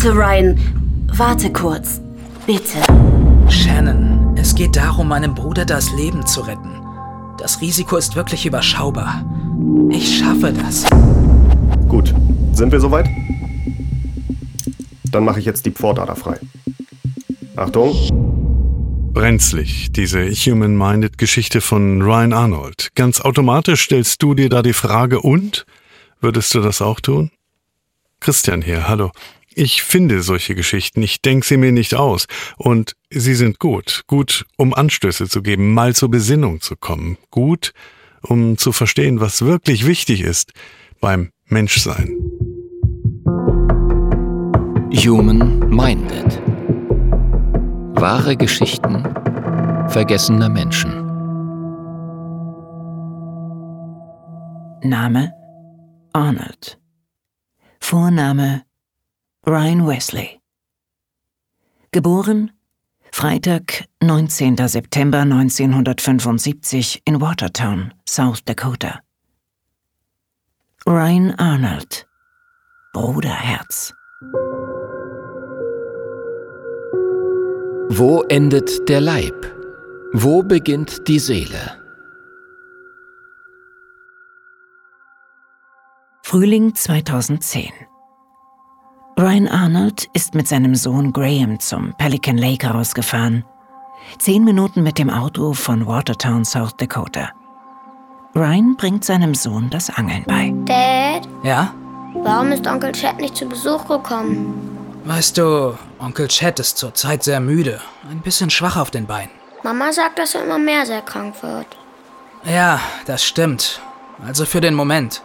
Warte, Ryan. Warte kurz. Bitte. Shannon, es geht darum, meinem Bruder das Leben zu retten. Das Risiko ist wirklich überschaubar. Ich schaffe das. Gut, sind wir soweit? Dann mache ich jetzt die Pfortader frei. Achtung. Brenzlig, diese Human-Minded-Geschichte von Ryan Arnold. Ganz automatisch stellst du dir da die Frage, und? Würdest du das auch tun? Christian hier, hallo. Ich finde solche Geschichten, ich denke sie mir nicht aus. Und sie sind gut. Gut, um Anstöße zu geben, mal zur Besinnung zu kommen. Gut, um zu verstehen, was wirklich wichtig ist beim Menschsein. Human Minded. Wahre Geschichten vergessener Menschen. Name Arnold. Vorname Ryan Wesley. Geboren Freitag, 19. September 1975 in Watertown, South Dakota. Ryan Arnold. Bruderherz. Wo endet der Leib? Wo beginnt die Seele? Frühling 2010. Ryan Arnold ist mit seinem Sohn Graham zum Pelican Lake rausgefahren. Zehn Minuten mit dem Auto von Watertown, South Dakota. Ryan bringt seinem Sohn das Angeln bei. Dad, Ja? warum ist Onkel Chad nicht zu Besuch gekommen? Weißt du, Onkel Chad ist zurzeit sehr müde. Ein bisschen schwach auf den Beinen. Mama sagt, dass er immer mehr sehr krank wird. Ja, das stimmt. Also für den Moment.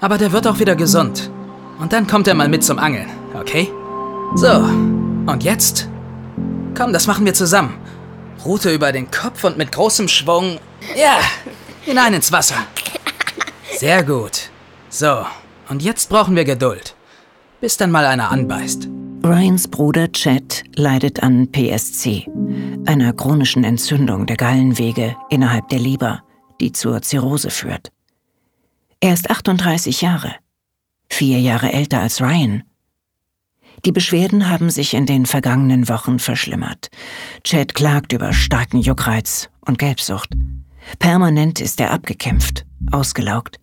Aber der wird auch wieder gesund. Und dann kommt er mal mit zum Angeln, okay? So, und jetzt? Komm, das machen wir zusammen. Rute über den Kopf und mit großem Schwung. Ja, hinein ins Wasser. Sehr gut. So, und jetzt brauchen wir Geduld. Bis dann mal einer anbeißt. Ryans Bruder Chad leidet an PSC, einer chronischen Entzündung der Gallenwege innerhalb der Leber, die zur Zirrhose führt. Er ist 38 Jahre, vier Jahre älter als Ryan. Die Beschwerden haben sich in den vergangenen Wochen verschlimmert. Chad klagt über starken Juckreiz und Gelbsucht. Permanent ist er abgekämpft, ausgelaugt.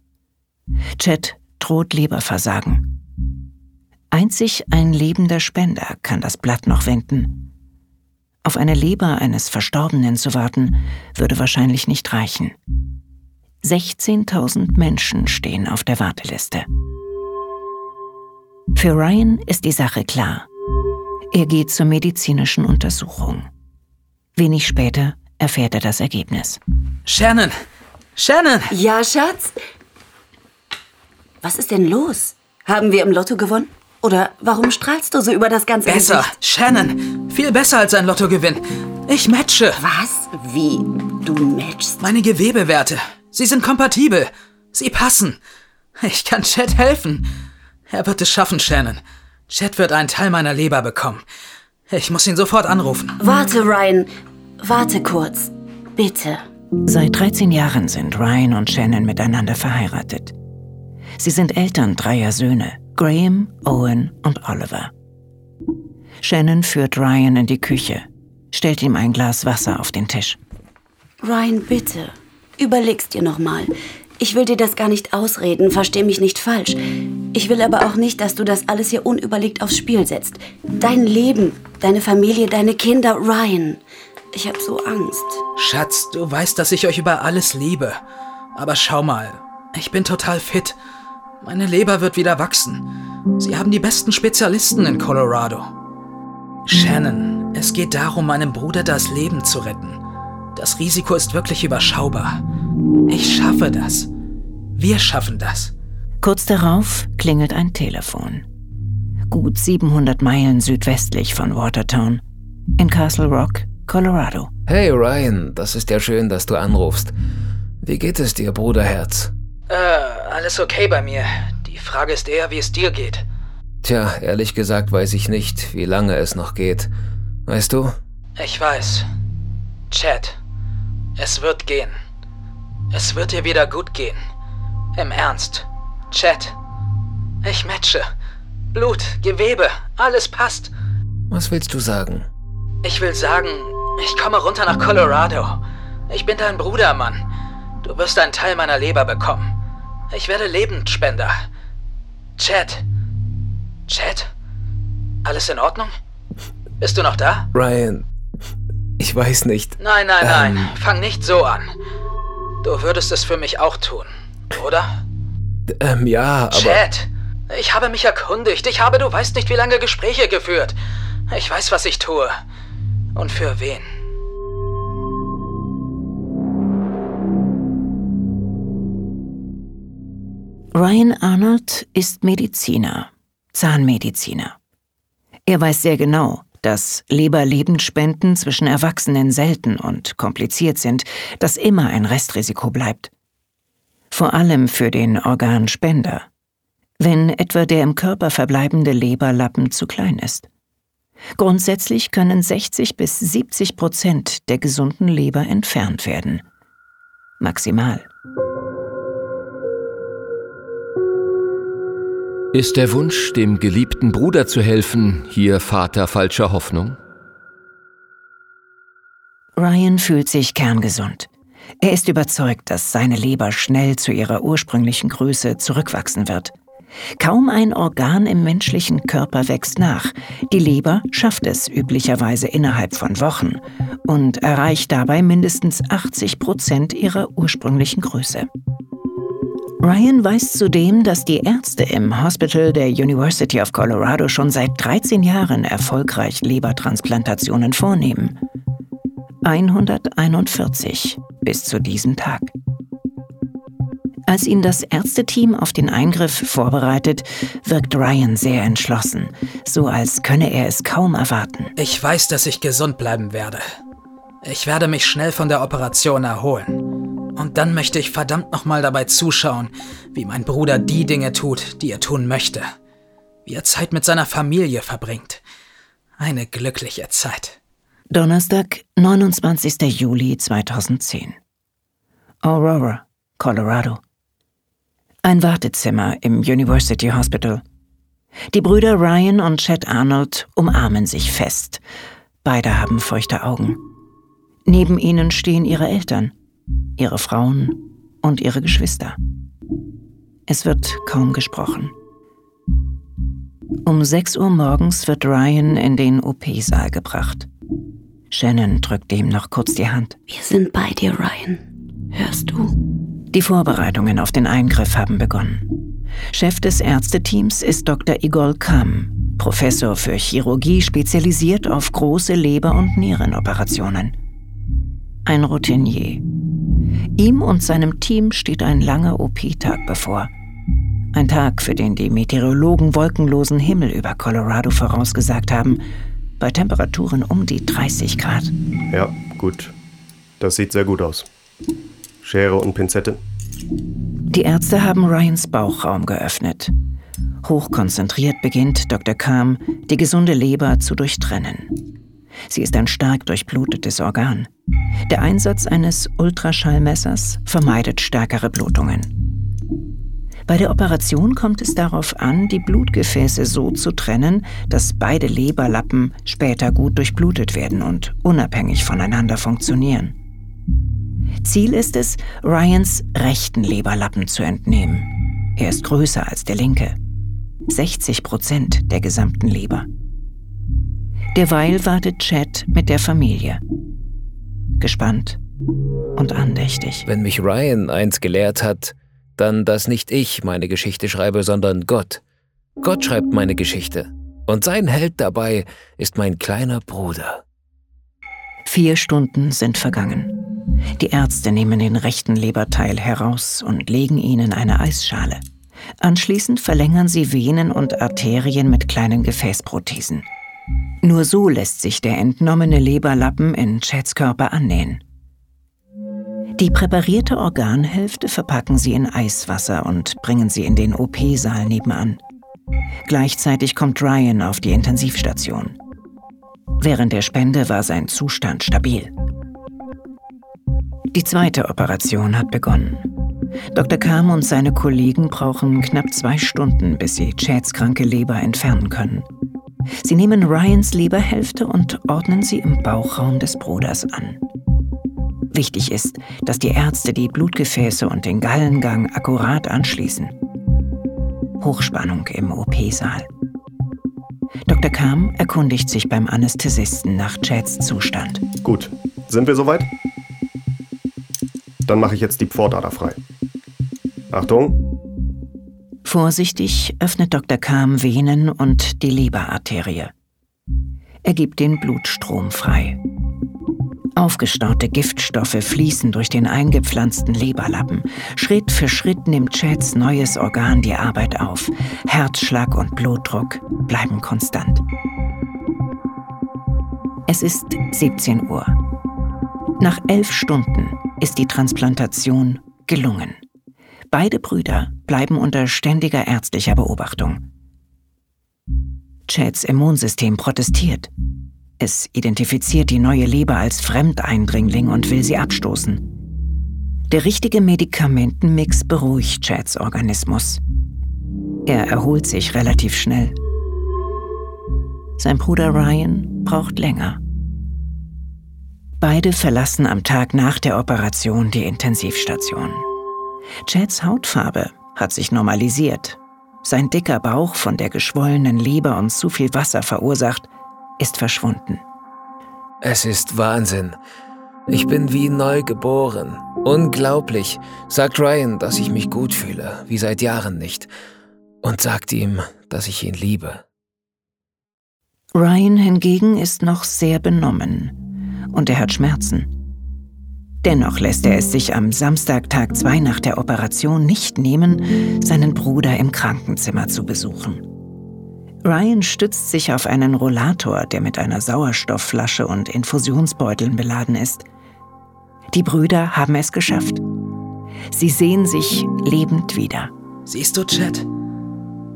Chad droht Leberversagen. Einzig ein lebender Spender kann das Blatt noch wenden. Auf eine Leber eines Verstorbenen zu warten, würde wahrscheinlich nicht reichen. 16.000 Menschen stehen auf der Warteliste. Für Ryan ist die Sache klar. Er geht zur medizinischen Untersuchung. Wenig später erfährt er das Ergebnis. Shannon! Shannon! Ja, Schatz? Was ist denn los? Haben wir im Lotto gewonnen? Oder warum strahlst du so über das ganze Besser! Gesicht? Shannon! Viel besser als ein Lottogewinn. Ich matche! Was? Wie? Du matchst? Meine Gewebewerte. Sie sind kompatibel. Sie passen. Ich kann Chad helfen. Er wird es schaffen, Shannon. Chad wird einen Teil meiner Leber bekommen. Ich muss ihn sofort anrufen. Warte, Ryan. Warte kurz. Bitte. Seit 13 Jahren sind Ryan und Shannon miteinander verheiratet. Sie sind Eltern dreier Söhne, Graham, Owen und Oliver. Shannon führt Ryan in die Küche, stellt ihm ein Glas Wasser auf den Tisch. Ryan, bitte. Überleg's dir nochmal. Ich will dir das gar nicht ausreden, versteh mich nicht falsch. Ich will aber auch nicht, dass du das alles hier unüberlegt aufs Spiel setzt. Dein Leben, deine Familie, deine Kinder, Ryan. Ich hab so Angst. Schatz, du weißt, dass ich euch über alles liebe. Aber schau mal, ich bin total fit. Meine Leber wird wieder wachsen. Sie haben die besten Spezialisten in Colorado. Shannon, es geht darum, meinem Bruder das Leben zu retten. Das Risiko ist wirklich überschaubar. Ich schaffe das. Wir schaffen das. Kurz darauf klingelt ein Telefon. Gut 700 Meilen südwestlich von Watertown, in Castle Rock, Colorado. Hey Ryan, das ist ja schön, dass du anrufst. Wie geht es dir, Bruderherz? Äh, alles okay bei mir. Die Frage ist eher, wie es dir geht. Tja, ehrlich gesagt weiß ich nicht, wie lange es noch geht. Weißt du? Ich weiß. Chad, es wird gehen. Es wird dir wieder gut gehen. Im Ernst. Chad, ich matche. Blut, Gewebe, alles passt. Was willst du sagen? Ich will sagen, ich komme runter nach Colorado. Ich bin dein Bruder, Mann. Du wirst einen Teil meiner Leber bekommen. Ich werde Lebensspender. Chad. Chad? Alles in Ordnung? Bist du noch da? Ryan, ich weiß nicht. Nein, nein, nein. Ähm. Fang nicht so an. Du würdest es für mich auch tun, oder? Ähm, ja, aber. Chad, ich habe mich erkundigt. Ich habe, du weißt nicht, wie lange Gespräche geführt. Ich weiß, was ich tue. Und für wen. Ryan Arnold ist Mediziner, Zahnmediziner. Er weiß sehr genau, dass Leberlebensspenden zwischen Erwachsenen selten und kompliziert sind, dass immer ein Restrisiko bleibt. Vor allem für den Organspender, wenn etwa der im Körper verbleibende Leberlappen zu klein ist. Grundsätzlich können 60 bis 70 Prozent der gesunden Leber entfernt werden. Maximal. Ist der Wunsch, dem geliebten Bruder zu helfen, hier Vater falscher Hoffnung? Ryan fühlt sich kerngesund. Er ist überzeugt, dass seine Leber schnell zu ihrer ursprünglichen Größe zurückwachsen wird. Kaum ein Organ im menschlichen Körper wächst nach. Die Leber schafft es üblicherweise innerhalb von Wochen und erreicht dabei mindestens 80 Prozent ihrer ursprünglichen Größe. Ryan weiß zudem, dass die Ärzte im Hospital der University of Colorado schon seit 13 Jahren erfolgreich Lebertransplantationen vornehmen. 141 bis zu diesem Tag. Als ihn das Ärzteteam auf den Eingriff vorbereitet, wirkt Ryan sehr entschlossen, so als könne er es kaum erwarten. Ich weiß, dass ich gesund bleiben werde. Ich werde mich schnell von der Operation erholen. Und dann möchte ich verdammt nochmal dabei zuschauen, wie mein Bruder die Dinge tut, die er tun möchte. Wie er Zeit mit seiner Familie verbringt. Eine glückliche Zeit. Donnerstag, 29. Juli 2010. Aurora, Colorado. Ein Wartezimmer im University Hospital. Die Brüder Ryan und Chad Arnold umarmen sich fest. Beide haben feuchte Augen. Neben ihnen stehen ihre Eltern, ihre Frauen und ihre Geschwister. Es wird kaum gesprochen. Um 6 Uhr morgens wird Ryan in den OP-Saal gebracht. Shannon drückt ihm noch kurz die Hand. Wir sind bei dir, Ryan. Hörst du? Die Vorbereitungen auf den Eingriff haben begonnen. Chef des Ärzteteams ist Dr. Igor Kam, Professor für Chirurgie, spezialisiert auf große Leber- und Nierenoperationen. Ein Routinier. Ihm und seinem Team steht ein langer OP-Tag bevor. Ein Tag, für den die Meteorologen wolkenlosen Himmel über Colorado vorausgesagt haben, bei Temperaturen um die 30 Grad. Ja, gut. Das sieht sehr gut aus. Schere und Pinzette? Die Ärzte haben Ryans Bauchraum geöffnet. Hochkonzentriert beginnt Dr. Kam, die gesunde Leber zu durchtrennen. Sie ist ein stark durchblutetes Organ. Der Einsatz eines Ultraschallmessers vermeidet stärkere Blutungen. Bei der Operation kommt es darauf an, die Blutgefäße so zu trennen, dass beide Leberlappen später gut durchblutet werden und unabhängig voneinander funktionieren. Ziel ist es, Ryans rechten Leberlappen zu entnehmen. Er ist größer als der linke. 60 Prozent der gesamten Leber. Derweil wartet Chad mit der Familie. Gespannt und andächtig. Wenn mich Ryan eins gelehrt hat, dann, dass nicht ich meine Geschichte schreibe, sondern Gott. Gott schreibt meine Geschichte. Und sein Held dabei ist mein kleiner Bruder. Vier Stunden sind vergangen. Die Ärzte nehmen den rechten Leberteil heraus und legen ihn in eine Eisschale. Anschließend verlängern sie Venen und Arterien mit kleinen Gefäßprothesen. Nur so lässt sich der entnommene Leberlappen in Chads Körper annähen. Die präparierte Organhälfte verpacken sie in Eiswasser und bringen sie in den OP-Saal nebenan. Gleichzeitig kommt Ryan auf die Intensivstation. Während der Spende war sein Zustand stabil. Die zweite Operation hat begonnen. Dr. Kam und seine Kollegen brauchen knapp zwei Stunden, bis sie Chads kranke Leber entfernen können. Sie nehmen Ryans Leberhälfte und ordnen sie im Bauchraum des Bruders an. Wichtig ist, dass die Ärzte die Blutgefäße und den Gallengang akkurat anschließen. Hochspannung im OP-Saal. Dr. Kam erkundigt sich beim Anästhesisten nach Chads Zustand. Gut, sind wir soweit? Dann mache ich jetzt die Pfortader frei. Achtung! Vorsichtig öffnet Dr. Kam Venen und die Leberarterie. Er gibt den Blutstrom frei. Aufgestaute Giftstoffe fließen durch den eingepflanzten Leberlappen. Schritt für Schritt nimmt Chads neues Organ die Arbeit auf. Herzschlag und Blutdruck bleiben konstant. Es ist 17 Uhr. Nach elf Stunden ist die Transplantation gelungen. Beide Brüder bleiben unter ständiger ärztlicher Beobachtung. Chads Immunsystem protestiert. Es identifiziert die neue Leber als Fremdeindringling und will sie abstoßen. Der richtige Medikamentenmix beruhigt Chads Organismus. Er erholt sich relativ schnell. Sein Bruder Ryan braucht länger. Beide verlassen am Tag nach der Operation die Intensivstation. Chads Hautfarbe hat sich normalisiert. Sein dicker Bauch von der geschwollenen Leber und zu viel Wasser verursacht, ist verschwunden. Es ist Wahnsinn. Ich bin wie neu geboren. Unglaublich, sagt Ryan, dass ich mich gut fühle, wie seit Jahren nicht. Und sagt ihm, dass ich ihn liebe. Ryan hingegen ist noch sehr benommen und er hat Schmerzen. Dennoch lässt er es sich am Samstag, Tag 2 nach der Operation nicht nehmen, seinen Bruder im Krankenzimmer zu besuchen. Ryan stützt sich auf einen Rollator, der mit einer Sauerstoffflasche und Infusionsbeuteln beladen ist. Die Brüder haben es geschafft. Sie sehen sich lebend wieder. Siehst du, Chad?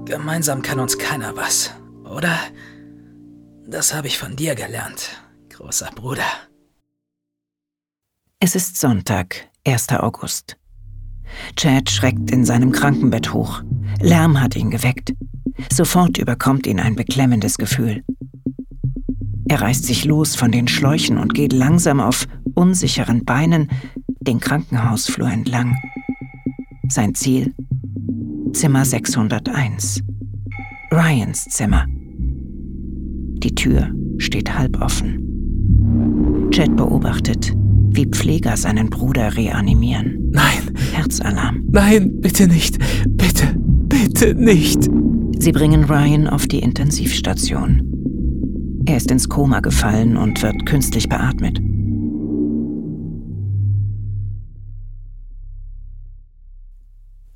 Gemeinsam kann uns keiner was, oder? Das habe ich von dir gelernt, großer Bruder. Es ist Sonntag, 1. August. Chad schreckt in seinem Krankenbett hoch. Lärm hat ihn geweckt. Sofort überkommt ihn ein beklemmendes Gefühl. Er reißt sich los von den Schläuchen und geht langsam auf unsicheren Beinen den Krankenhausflur entlang. Sein Ziel? Zimmer 601. Ryans Zimmer. Die Tür steht halb offen. Chad beobachtet, wie Pfleger seinen Bruder reanimieren. Nein. Herzalarm. Nein, bitte nicht. Bitte, bitte nicht. Sie bringen Ryan auf die Intensivstation. Er ist ins Koma gefallen und wird künstlich beatmet.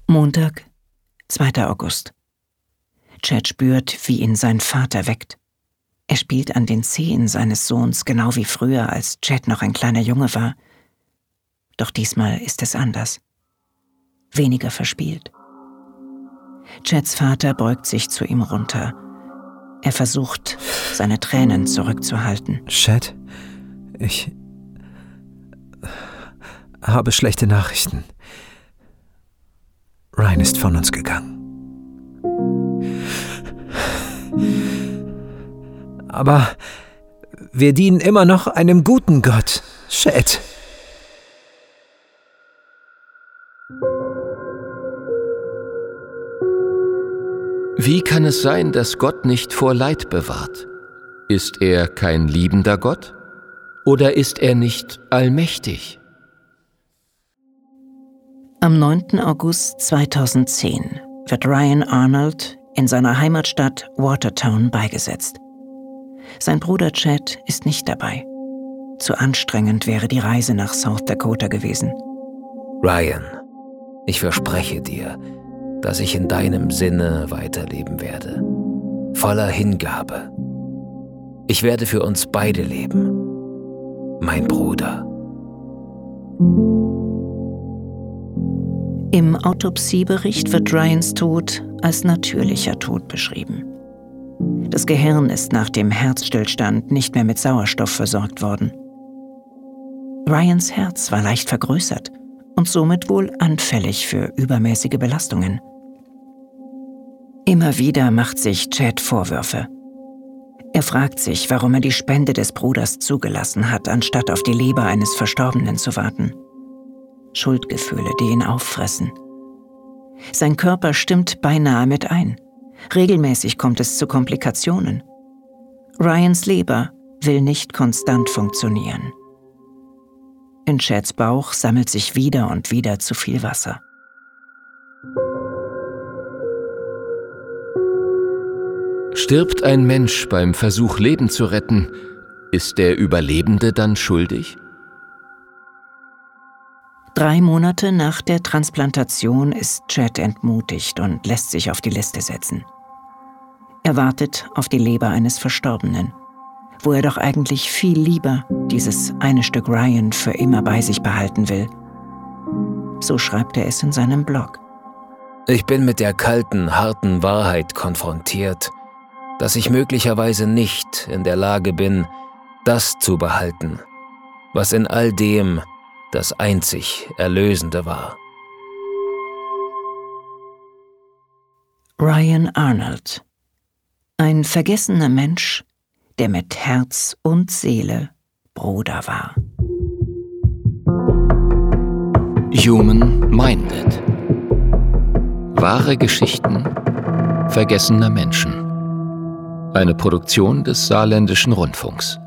Montag, 2. August. Chad spürt, wie ihn sein Vater weckt. Er spielt an den Zehen seines Sohns, genau wie früher, als Chad noch ein kleiner Junge war. Doch diesmal ist es anders. Weniger verspielt. Chads Vater beugt sich zu ihm runter. Er versucht, seine Tränen zurückzuhalten. Chad, ich habe schlechte Nachrichten. Ryan ist von uns gegangen. Aber wir dienen immer noch einem guten Gott, Chad. Wie kann es sein, dass Gott nicht vor Leid bewahrt? Ist er kein liebender Gott? Oder ist er nicht allmächtig? Am 9. August 2010 wird Ryan Arnold in seiner Heimatstadt Watertown beigesetzt. Sein Bruder Chad ist nicht dabei. Zu anstrengend wäre die Reise nach South Dakota gewesen. Ryan, ich verspreche dir, dass ich in deinem Sinne weiterleben werde. Voller Hingabe. Ich werde für uns beide leben. Mein Bruder. Im Autopsiebericht wird Ryans Tod als natürlicher Tod beschrieben. Das Gehirn ist nach dem Herzstillstand nicht mehr mit Sauerstoff versorgt worden. Ryans Herz war leicht vergrößert und somit wohl anfällig für übermäßige Belastungen. Immer wieder macht sich Chad Vorwürfe. Er fragt sich, warum er die Spende des Bruders zugelassen hat, anstatt auf die Leber eines Verstorbenen zu warten. Schuldgefühle, die ihn auffressen. Sein Körper stimmt beinahe mit ein. Regelmäßig kommt es zu Komplikationen. Ryans Leber will nicht konstant funktionieren. In Chads Bauch sammelt sich wieder und wieder zu viel Wasser. Stirbt ein Mensch beim Versuch, Leben zu retten, ist der Überlebende dann schuldig? Drei Monate nach der Transplantation ist Chad entmutigt und lässt sich auf die Liste setzen. Er wartet auf die Leber eines Verstorbenen, wo er doch eigentlich viel lieber dieses eine Stück Ryan für immer bei sich behalten will. So schreibt er es in seinem Blog. Ich bin mit der kalten, harten Wahrheit konfrontiert, dass ich möglicherweise nicht in der Lage bin, das zu behalten, was in all dem das einzig Erlösende war. Ryan Arnold. Ein vergessener Mensch, der mit Herz und Seele Bruder war. Human Minded. Wahre Geschichten vergessener Menschen. Eine Produktion des Saarländischen Rundfunks.